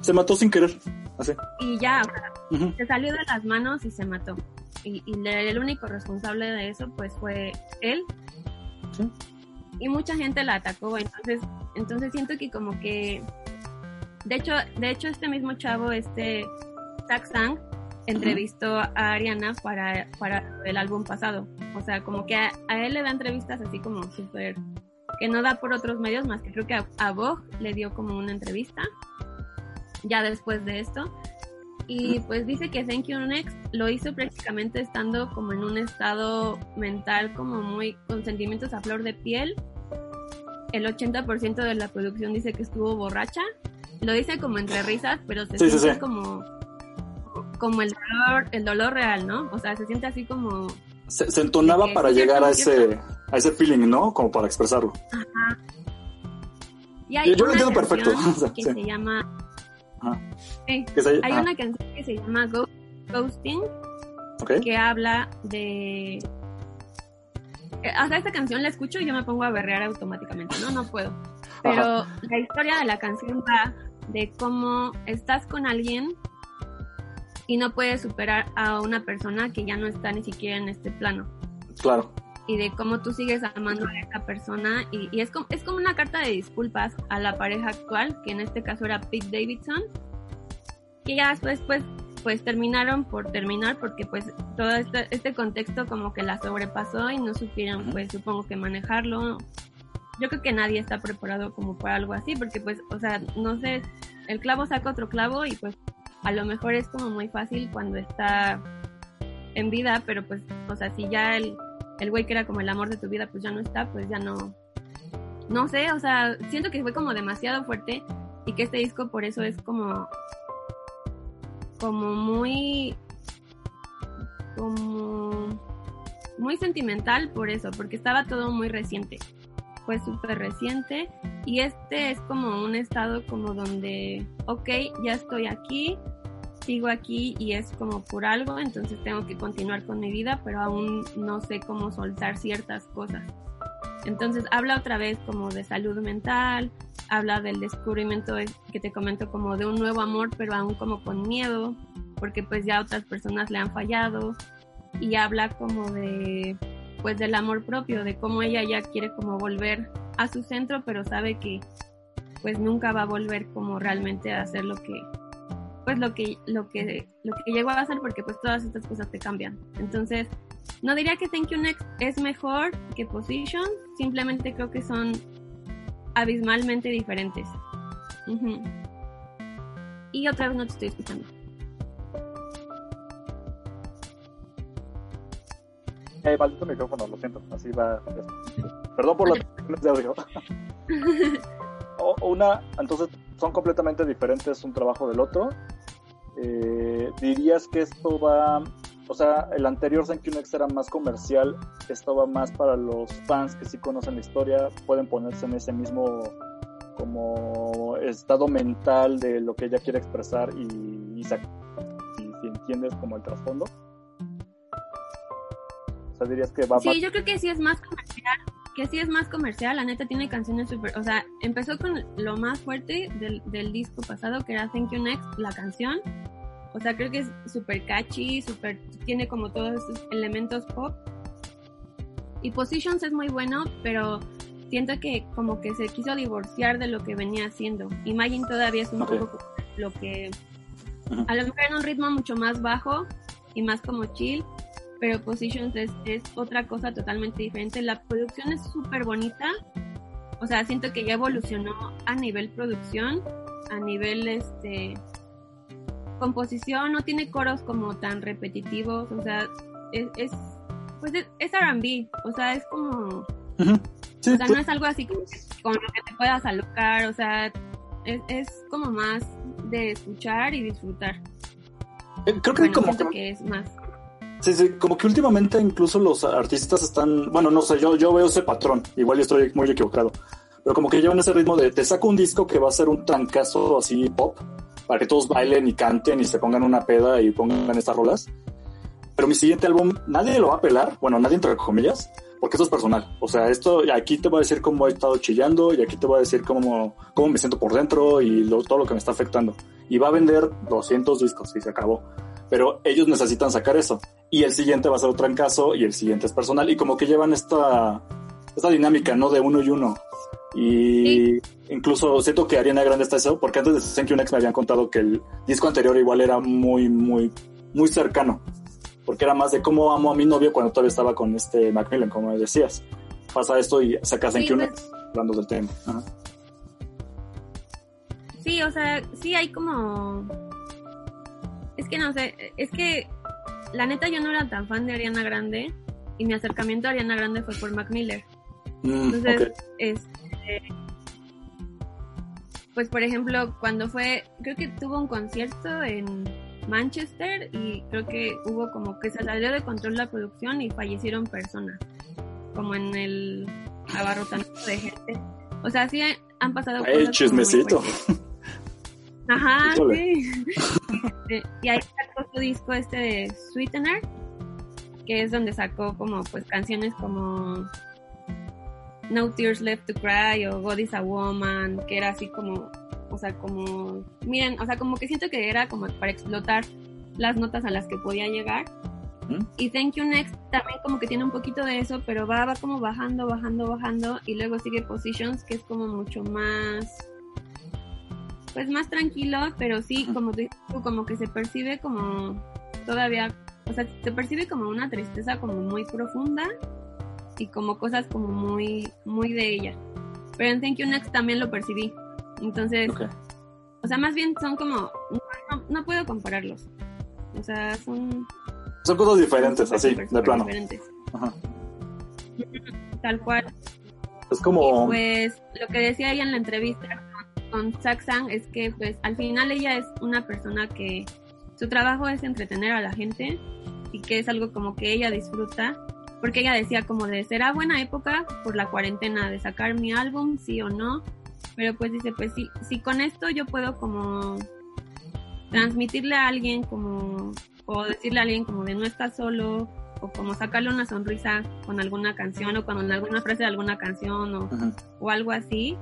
se mató sin querer. Así. y ya, o sea, Ujú. se salió de las manos y se mató. Y, y el único responsable de eso pues fue él. Sí. Y mucha gente la atacó, entonces entonces siento que como que de hecho, de hecho este mismo chavo este Zach Sang entrevistó a Ariana para para el álbum pasado. O sea, como que a, a él le da entrevistas así como súper que no da por otros medios más que creo que a, a Vogue le dio como una entrevista ya después de esto y pues dice que Thank You Next lo hizo prácticamente estando como en un estado mental como muy con sentimientos a flor de piel. El 80% de la producción dice que estuvo borracha. Lo dice como entre risas, pero se Sí, sí, siente sí. como como el dolor, el dolor real, ¿no? O sea, se siente así como Se, se entonaba para llegar a ese, a ese feeling, ¿no? Como para expresarlo. y hay Yo- lo entiendo perfecto, que sí. se llama Ajá. Se- hay ajá, una canción que se llama Ghost- Ghosting que habla de... eh, O sea, esta canción la escucho y yo me pongo a berrear automáticamente, ¿no? No puedo. Pero la historia de la canción va de cómo estás con alguien y no puedes superar a una persona que ya no está ni siquiera en este plano. Claro. Y de cómo tú sigues amando a esa persona. Y, y es, como, es como una carta de disculpas a la pareja actual, que en este caso era Pete Davidson. Y ya después, pues, pues terminaron por terminar porque pues todo este, este contexto como que la sobrepasó y no supieron pues supongo que manejarlo. Yo creo que nadie está preparado como para algo así porque pues, o sea, no sé, el clavo saca otro clavo y pues a lo mejor es como muy fácil cuando está en vida, pero pues, o sea, si ya el, el güey que era como el amor de tu vida pues ya no está, pues ya no, no sé, o sea, siento que fue como demasiado fuerte y que este disco por eso es como como muy como muy sentimental por eso, porque estaba todo muy reciente. Fue súper reciente y este es como un estado como donde, ok, ya estoy aquí, sigo aquí y es como por algo, entonces tengo que continuar con mi vida, pero aún no sé cómo soltar ciertas cosas. Entonces habla otra vez como de salud mental, habla del descubrimiento de- que te comento como de un nuevo amor, pero aún como con miedo, porque pues ya otras personas le han fallado y habla como de pues del amor propio, de cómo ella ya quiere como volver a su centro, pero sabe que pues nunca va a volver como realmente a hacer lo que pues lo que lo que lo que llegó a hacer porque pues todas estas cosas te cambian. Entonces, no diría que Thank You Next es mejor que Position, simplemente creo que son abismalmente diferentes. Y otra vez no te estoy escuchando. Eh, maldito micrófono, lo siento, así va. Perdón por los de audio. O- una, entonces son completamente diferentes un trabajo del otro. Eh, dirías que esto va, o sea, el anterior Next era más comercial, esto va más para los fans que sí conocen la historia, pueden ponerse en ese mismo como estado mental de lo que ella quiere expresar y, y si, entiendes como el trasfondo. O sea, dirías que va Sí, yo creo que sí es más comercial. Que sí es más comercial. La neta tiene canciones súper. O sea, empezó con lo más fuerte del, del disco pasado, que era Thank You Next, la canción. O sea, creo que es súper catchy, súper. Tiene como todos esos elementos pop. Y Positions es muy bueno, pero siento que como que se quiso divorciar de lo que venía haciendo. Imagine todavía es un poco lo que. A lo mejor en un ritmo mucho más bajo y más como chill pero Positions es, es otra cosa totalmente diferente. La producción es súper bonita. O sea, siento que ya evolucionó a nivel producción, a nivel este composición, no tiene coros como tan repetitivos, o sea, es, es pues es, es R&B, o sea, es como. Sí, o sea, sí. no es algo así como con lo que te puedas alocar, o sea, es, es como más de escuchar y disfrutar. Eh, Creo que Bueno, como siento que, que es más. Sí, sí, como que últimamente incluso los artistas están, bueno, no sé, yo, yo veo ese patrón, igual yo estoy muy equivocado, pero como que llevan ese ritmo de te saco un disco que va a ser un trancazo así pop, para que todos bailen y canten y se pongan una peda y pongan estas rolas. Pero mi siguiente álbum, nadie lo va a pelar, bueno, nadie entre comillas, porque esto es personal. O sea, esto, aquí te voy a decir cómo he estado chillando y aquí te voy a decir cómo, cómo me siento por dentro y lo- todo lo que me está afectando. Y va a vender 200 discos y se acabó. Pero ellos necesitan sacar eso. Y el siguiente va a ser otro trancazo y el siguiente es personal. Y como que llevan esta, esta dinámica, ¿no? De uno y uno. Y incluso siento que Ariana Grande está eso, porque antes de Thank You Next me habían contado que el disco anterior igual era muy, muy, muy cercano. Porque era más de cómo amo a mi novio cuando todavía estaba con este Macmillan, como decías. Pasa esto y saca Thank Sí, You Next, hablando del tema. Ajá. Sí, o sea, sí hay como... Es que no sé, es que la neta yo no era tan fan de Ariana Grande y mi acercamiento a Ariana Grande fue por Mac Miller. Mm, Entonces, este, pues por ejemplo, cuando fue, creo que tuvo un concierto en Manchester y creo que hubo como que se salió de control la producción y fallecieron personas, como en el abarrotamiento de gente. O sea, sí han pasado cosas muy chismecito. Ajá, Híjole. sí. Este, y ahí sacó su disco este de Sweetener, que es donde sacó como pues canciones como No Tears Left to Cry o God is a Woman, que era así como, o sea, como, miren, o sea, como que siento que era como para explotar las notas a las que podía llegar. ¿Mm? Y Thank You Next también como que tiene un poquito de eso, pero va, va como bajando, bajando, bajando, y luego sigue Positions, que es como mucho más, pues más tranquilo, pero sí, como tú como que se percibe como todavía, o sea, se percibe como una tristeza como muy profunda y como cosas como muy, muy de ella. Pero en Thank You Next también lo percibí. Entonces, o sea, más bien son como, no, no- puedo compararlos. O sea, son Son cosas diferentes, así, de plano. diferentes. Ajá. Tal cual. Es como. Pues lo que decía ella en la entrevista con, Saxan es que pues al final ella es una persona que su trabajo es entretener a la gente y que es algo como que ella disfruta porque ella decía como de será buena época por la cuarentena de sacar mi álbum sí o no pero pues dice pues sí si con esto yo puedo como transmitirle a alguien como o decirle a alguien como de no estás solo o como sacarle una sonrisa con alguna canción o con alguna frase de alguna canción o, o algo así,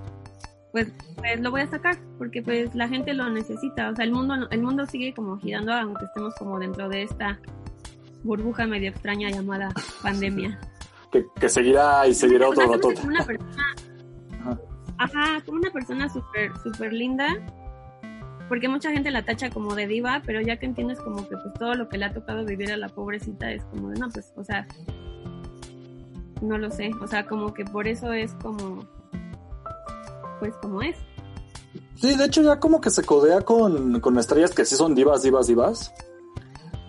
pues, pues lo voy a sacar porque pues la gente lo necesita, o sea, el mundo el mundo sigue como girando aunque estemos como dentro de esta burbuja medio extraña llamada pandemia. Que, que seguirá y seguirá otro ratote. como una persona, Ajá. ajá, como una persona súper súper linda porque mucha gente la tacha como de diva, pero ya que entiendes como que pues todo lo que le ha tocado vivir a la pobrecita es como de no, pues, o sea, no lo sé, o sea, como que por eso es como pues como es. Sí, de hecho ya como que se codea con, con estrellas que sí son divas, divas, divas.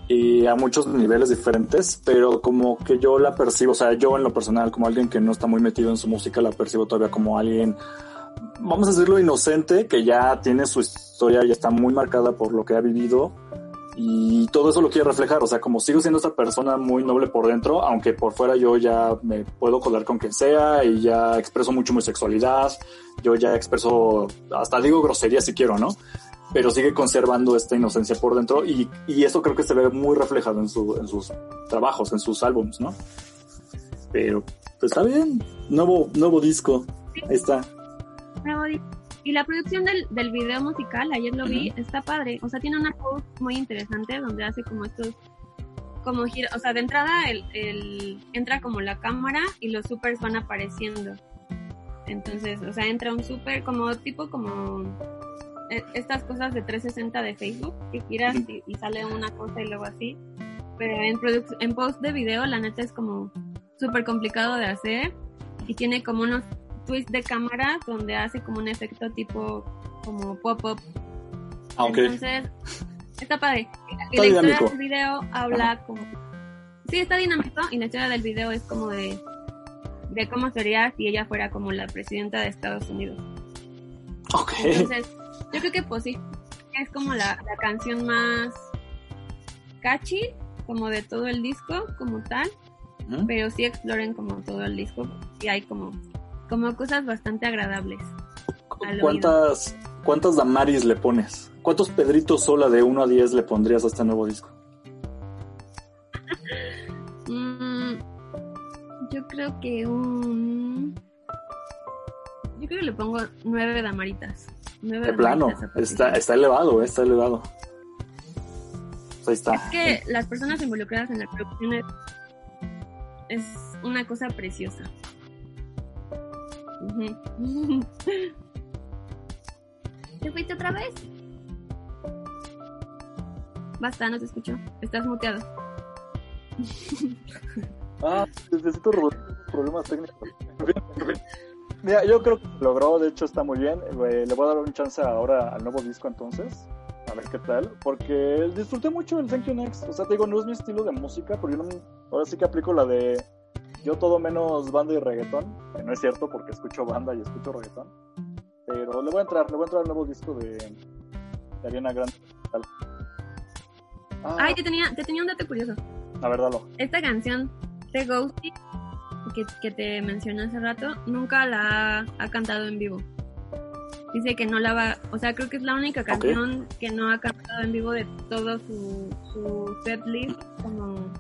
Y a muchos niveles diferentes, pero como que yo la percibo, o sea, yo en lo personal, como alguien que no está muy metido en su música, la percibo todavía como alguien, vamos a decirlo, inocente, que ya tiene su historia y está muy marcada por lo que ha vivido y todo eso lo quiere reflejar, o sea, como sigo siendo esta persona muy noble por dentro, aunque por fuera yo ya me puedo colar con quien sea y ya expreso mucho mi sexualidad, yo ya expreso, hasta digo grosería si quiero, ¿no? Pero sigue conservando esta inocencia por dentro y, y eso creo que se ve muy reflejado en, su, en sus trabajos, en sus álbums, ¿no? Pero, pues está bien, nuevo, nuevo disco, ahí está. Nuevo disco. Y la producción del, del video musical, ayer lo vi, está padre. O sea, tiene una post muy interesante donde hace como estos, como gira, o sea, de entrada el, el, entra como la cámara y los supers van apareciendo. Entonces, o sea, entra un super como tipo como eh, estas cosas de 360 de Facebook que giras y, y sale una cosa y luego así. Pero en, en post de video, la neta es como súper complicado de hacer y tiene como unos twist de cámara donde hace como un efecto tipo como pop-up. Ah, okay. Entonces, está padre. Y la historia del video habla Ajá. como... Sí, está dinámico y la historia del video es como de, de cómo sería si ella fuera como la presidenta de Estados Unidos. Ok. Entonces, yo creo que pues sí, es como la, la canción más catchy, como de todo el disco, como tal. ¿Mm? Pero sí exploren como todo el disco y hay como como cosas bastante agradables. ¿Cuántas, ¿Cuántas Damaris le pones? ¿Cuántos Pedritos Sola de 1 a 10 le pondrías a este nuevo disco? mm, yo creo que un... Yo creo que le pongo 9 Damaritas. 9 de plano, está, está elevado, está elevado. Pues ahí está. Es que las personas involucradas en la producción es, es una cosa preciosa. ¿Te fuiste otra vez? Basta, no te escucho. Estás muteado. ah, necesito problemas técnicos. Mira, yo creo que logró, de hecho está muy bien. Le voy a dar un chance ahora al nuevo disco entonces. A ver qué tal. Porque disfruté mucho el Thank You Next. O sea, te digo, no es mi estilo de música, pero yo no, ahora sí que aplico la de yo todo menos banda y reggaetón, que no es cierto porque escucho banda y escucho reggaetón. Pero le voy a entrar, le voy a entrar al nuevo disco de, de Ariana Grande. Ah. Ay, te tenía, te tenía un dato curioso. A ver, dalo. Esta canción de Ghosty que, que te mencioné hace rato, nunca la ha cantado en vivo. Dice que no la va, o sea, creo que es la única canción okay. que no ha cantado en vivo de todo su, su set list como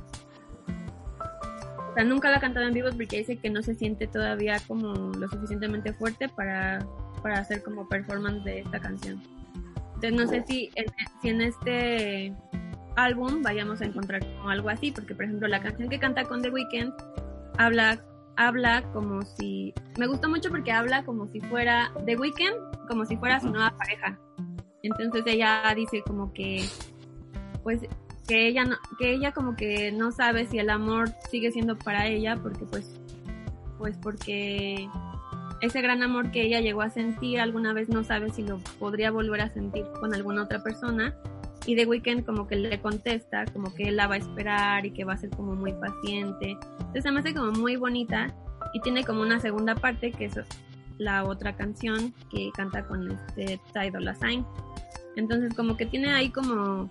o sea, nunca la ha cantado en vivo porque dice que no se siente todavía como lo suficientemente fuerte para, para hacer como performance de esta canción. Entonces no sé si en, si en este álbum vayamos a encontrar como algo así, porque por ejemplo la canción que canta con The Weeknd habla habla como si me gustó mucho porque habla como si fuera The Weeknd, como si fuera su nueva pareja. Entonces ella dice como que pues que ella no, que ella como que no sabe si el amor sigue siendo para ella porque pues pues porque ese gran amor que ella llegó a sentir alguna vez no sabe si lo podría volver a sentir con alguna otra persona. Y The Weeknd como que le contesta como que él la va a esperar y que va a ser como muy paciente. Entonces me hace como muy bonita y tiene como una segunda parte que es la otra canción que canta con este Ty Dolla Sign entonces como que tiene ahí como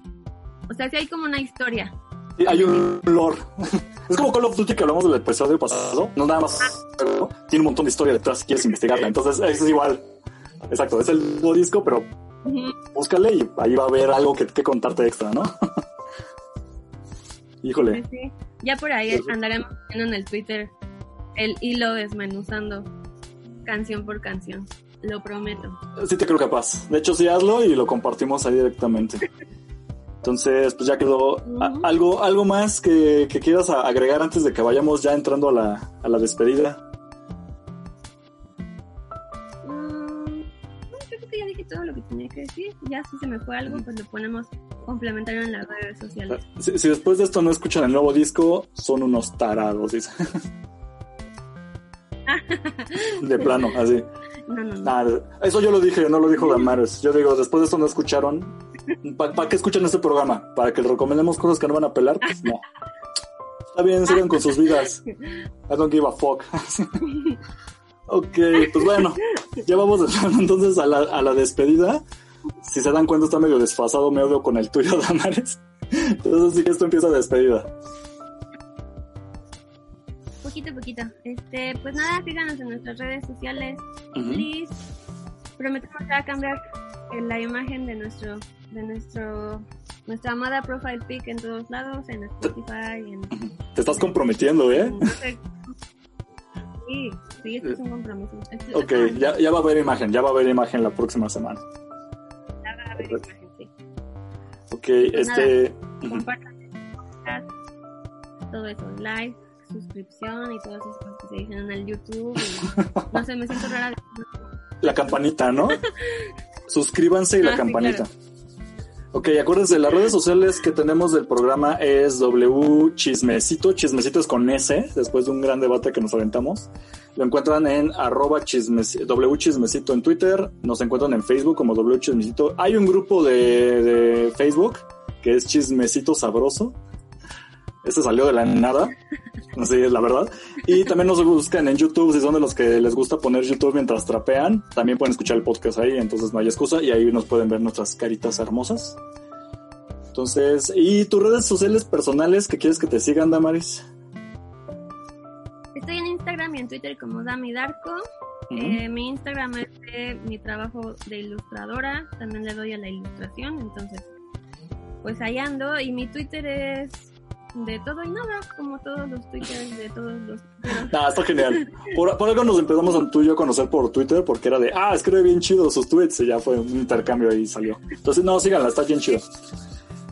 o sea, sí hay como una historia. Sí, hay un lore. Es como Call of Duty que hablamos del episodio pasado. No nada más. ¿no? Tiene un montón de historia detrás si quieres investigarla. Entonces, eso es igual. Exacto, es el nuevo disco, pero uh -huh. búscale y ahí va a haber algo que, que contarte extra, ¿no? Híjole. Sí, sí. Ya por ahí andaremos viendo en el Twitter el hilo desmenuzando canción por canción. Lo prometo. Sí te creo capaz. De hecho, sí hazlo y lo compartimos ahí directamente. Entonces, pues ya quedó. ¿Algo, algo más que, que, quieras agregar antes de que vayamos ya entrando a la, a la despedida? Mm, no, yo creo que ya dije todo lo que tenía que decir. Ya si se me fue algo, pues lo ponemos complementario en las redes sociales. Si, si después de esto no escuchan el nuevo disco, son unos tarados, dice. de plano, así. No, no, no. Nah, eso yo lo dije, no lo dijo Damares. Yo digo, después de esto no escucharon. ¿Para qué escuchan este programa? ¿Para que les recomendemos cosas que no van a pelar? Pues no. Está bien, sigan con sus vidas. I don't give a fuck. ok, pues bueno, ya vamos entonces a la, a la despedida. Si se dan cuenta, está medio desfasado me odio con el tuyo, Damares. Entonces sí que esto empieza despedida. Poquito a poquito. Este, pues nada, síganos en nuestras redes sociales. Ujú. Please. Prometemos ya cambiar la imagen de nuestro, de nuestro, nuestra amada profile pic en todos lados, en Spotify, en, Te estás comprometiendo, ¿eh? Sí, sí, esto es un compromiso. Esto- Ok, ya, ya va a haber imagen, ya va a haber imagen la próxima semana. ya va a haber imagen, sí. Ok, este... ujú. compartan todo eso, like, suscripción y todas esas cosas que se dicen en el YouTube. y- no sé, me siento rara. La campanita, ¿no? Suscríbanse y la Ah, sí, campanita. Ok, acuérdense, las redes sociales que tenemos del programa es W Chismecito, Chismecito es con S, después de un gran debate que nos aventamos. Lo encuentran en arroba chismeci- W Chismecito en Twitter, nos encuentran en Facebook como W Chismecito. Hay un grupo de, de Facebook que es Chismecito Sabroso. Este salió de la nada, así es la verdad. Y también nos buscan en YouTube, si son de los que les gusta poner YouTube mientras trapean, también pueden escuchar el podcast ahí, entonces no hay excusa y ahí nos pueden ver nuestras caritas hermosas. Entonces, ¿y tus redes sociales personales que quieres que te sigan, Damaris? Estoy en Instagram y en Twitter como Dami Darko. Eh, mi Instagram es de mi trabajo de ilustradora, también le doy a la ilustración, entonces pues ahí ando y mi Twitter es de todo y nada, como todos los Twitters de todos los... Ah, está genial. Por, por algo nos empezamos a, tú y yo a conocer por Twitter porque era de, ah, escribe bien chido sus tweets y ya fue un intercambio ahí salió. Entonces, no, síganla, está bien chido.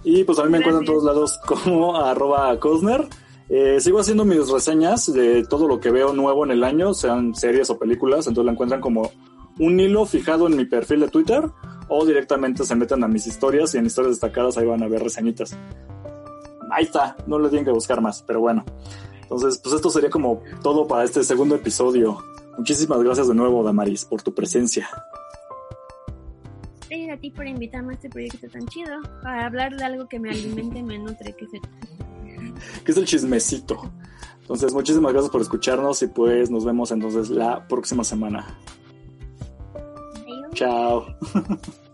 Y pues a mí me encuentran en todos lados como arroba Cosner. Eh, sigo haciendo mis reseñas de todo lo que veo nuevo en el año, sean series o películas, entonces la encuentran como un hilo fijado en mi perfil de Twitter o directamente se meten a mis historias y en historias destacadas ahí van a ver reseñitas. Ahí está, no le tienen que buscar más, pero bueno. Entonces, pues esto sería como todo para este segundo episodio. Muchísimas gracias de nuevo, Damaris, por tu presencia. Sí, a ti por invitarme a este proyecto tan chido, para hablar de algo que me alimente y me nutre, que se... que es el chismecito. Entonces, muchísimas gracias por escucharnos y pues nos vemos entonces la próxima semana. Adiós. Chao.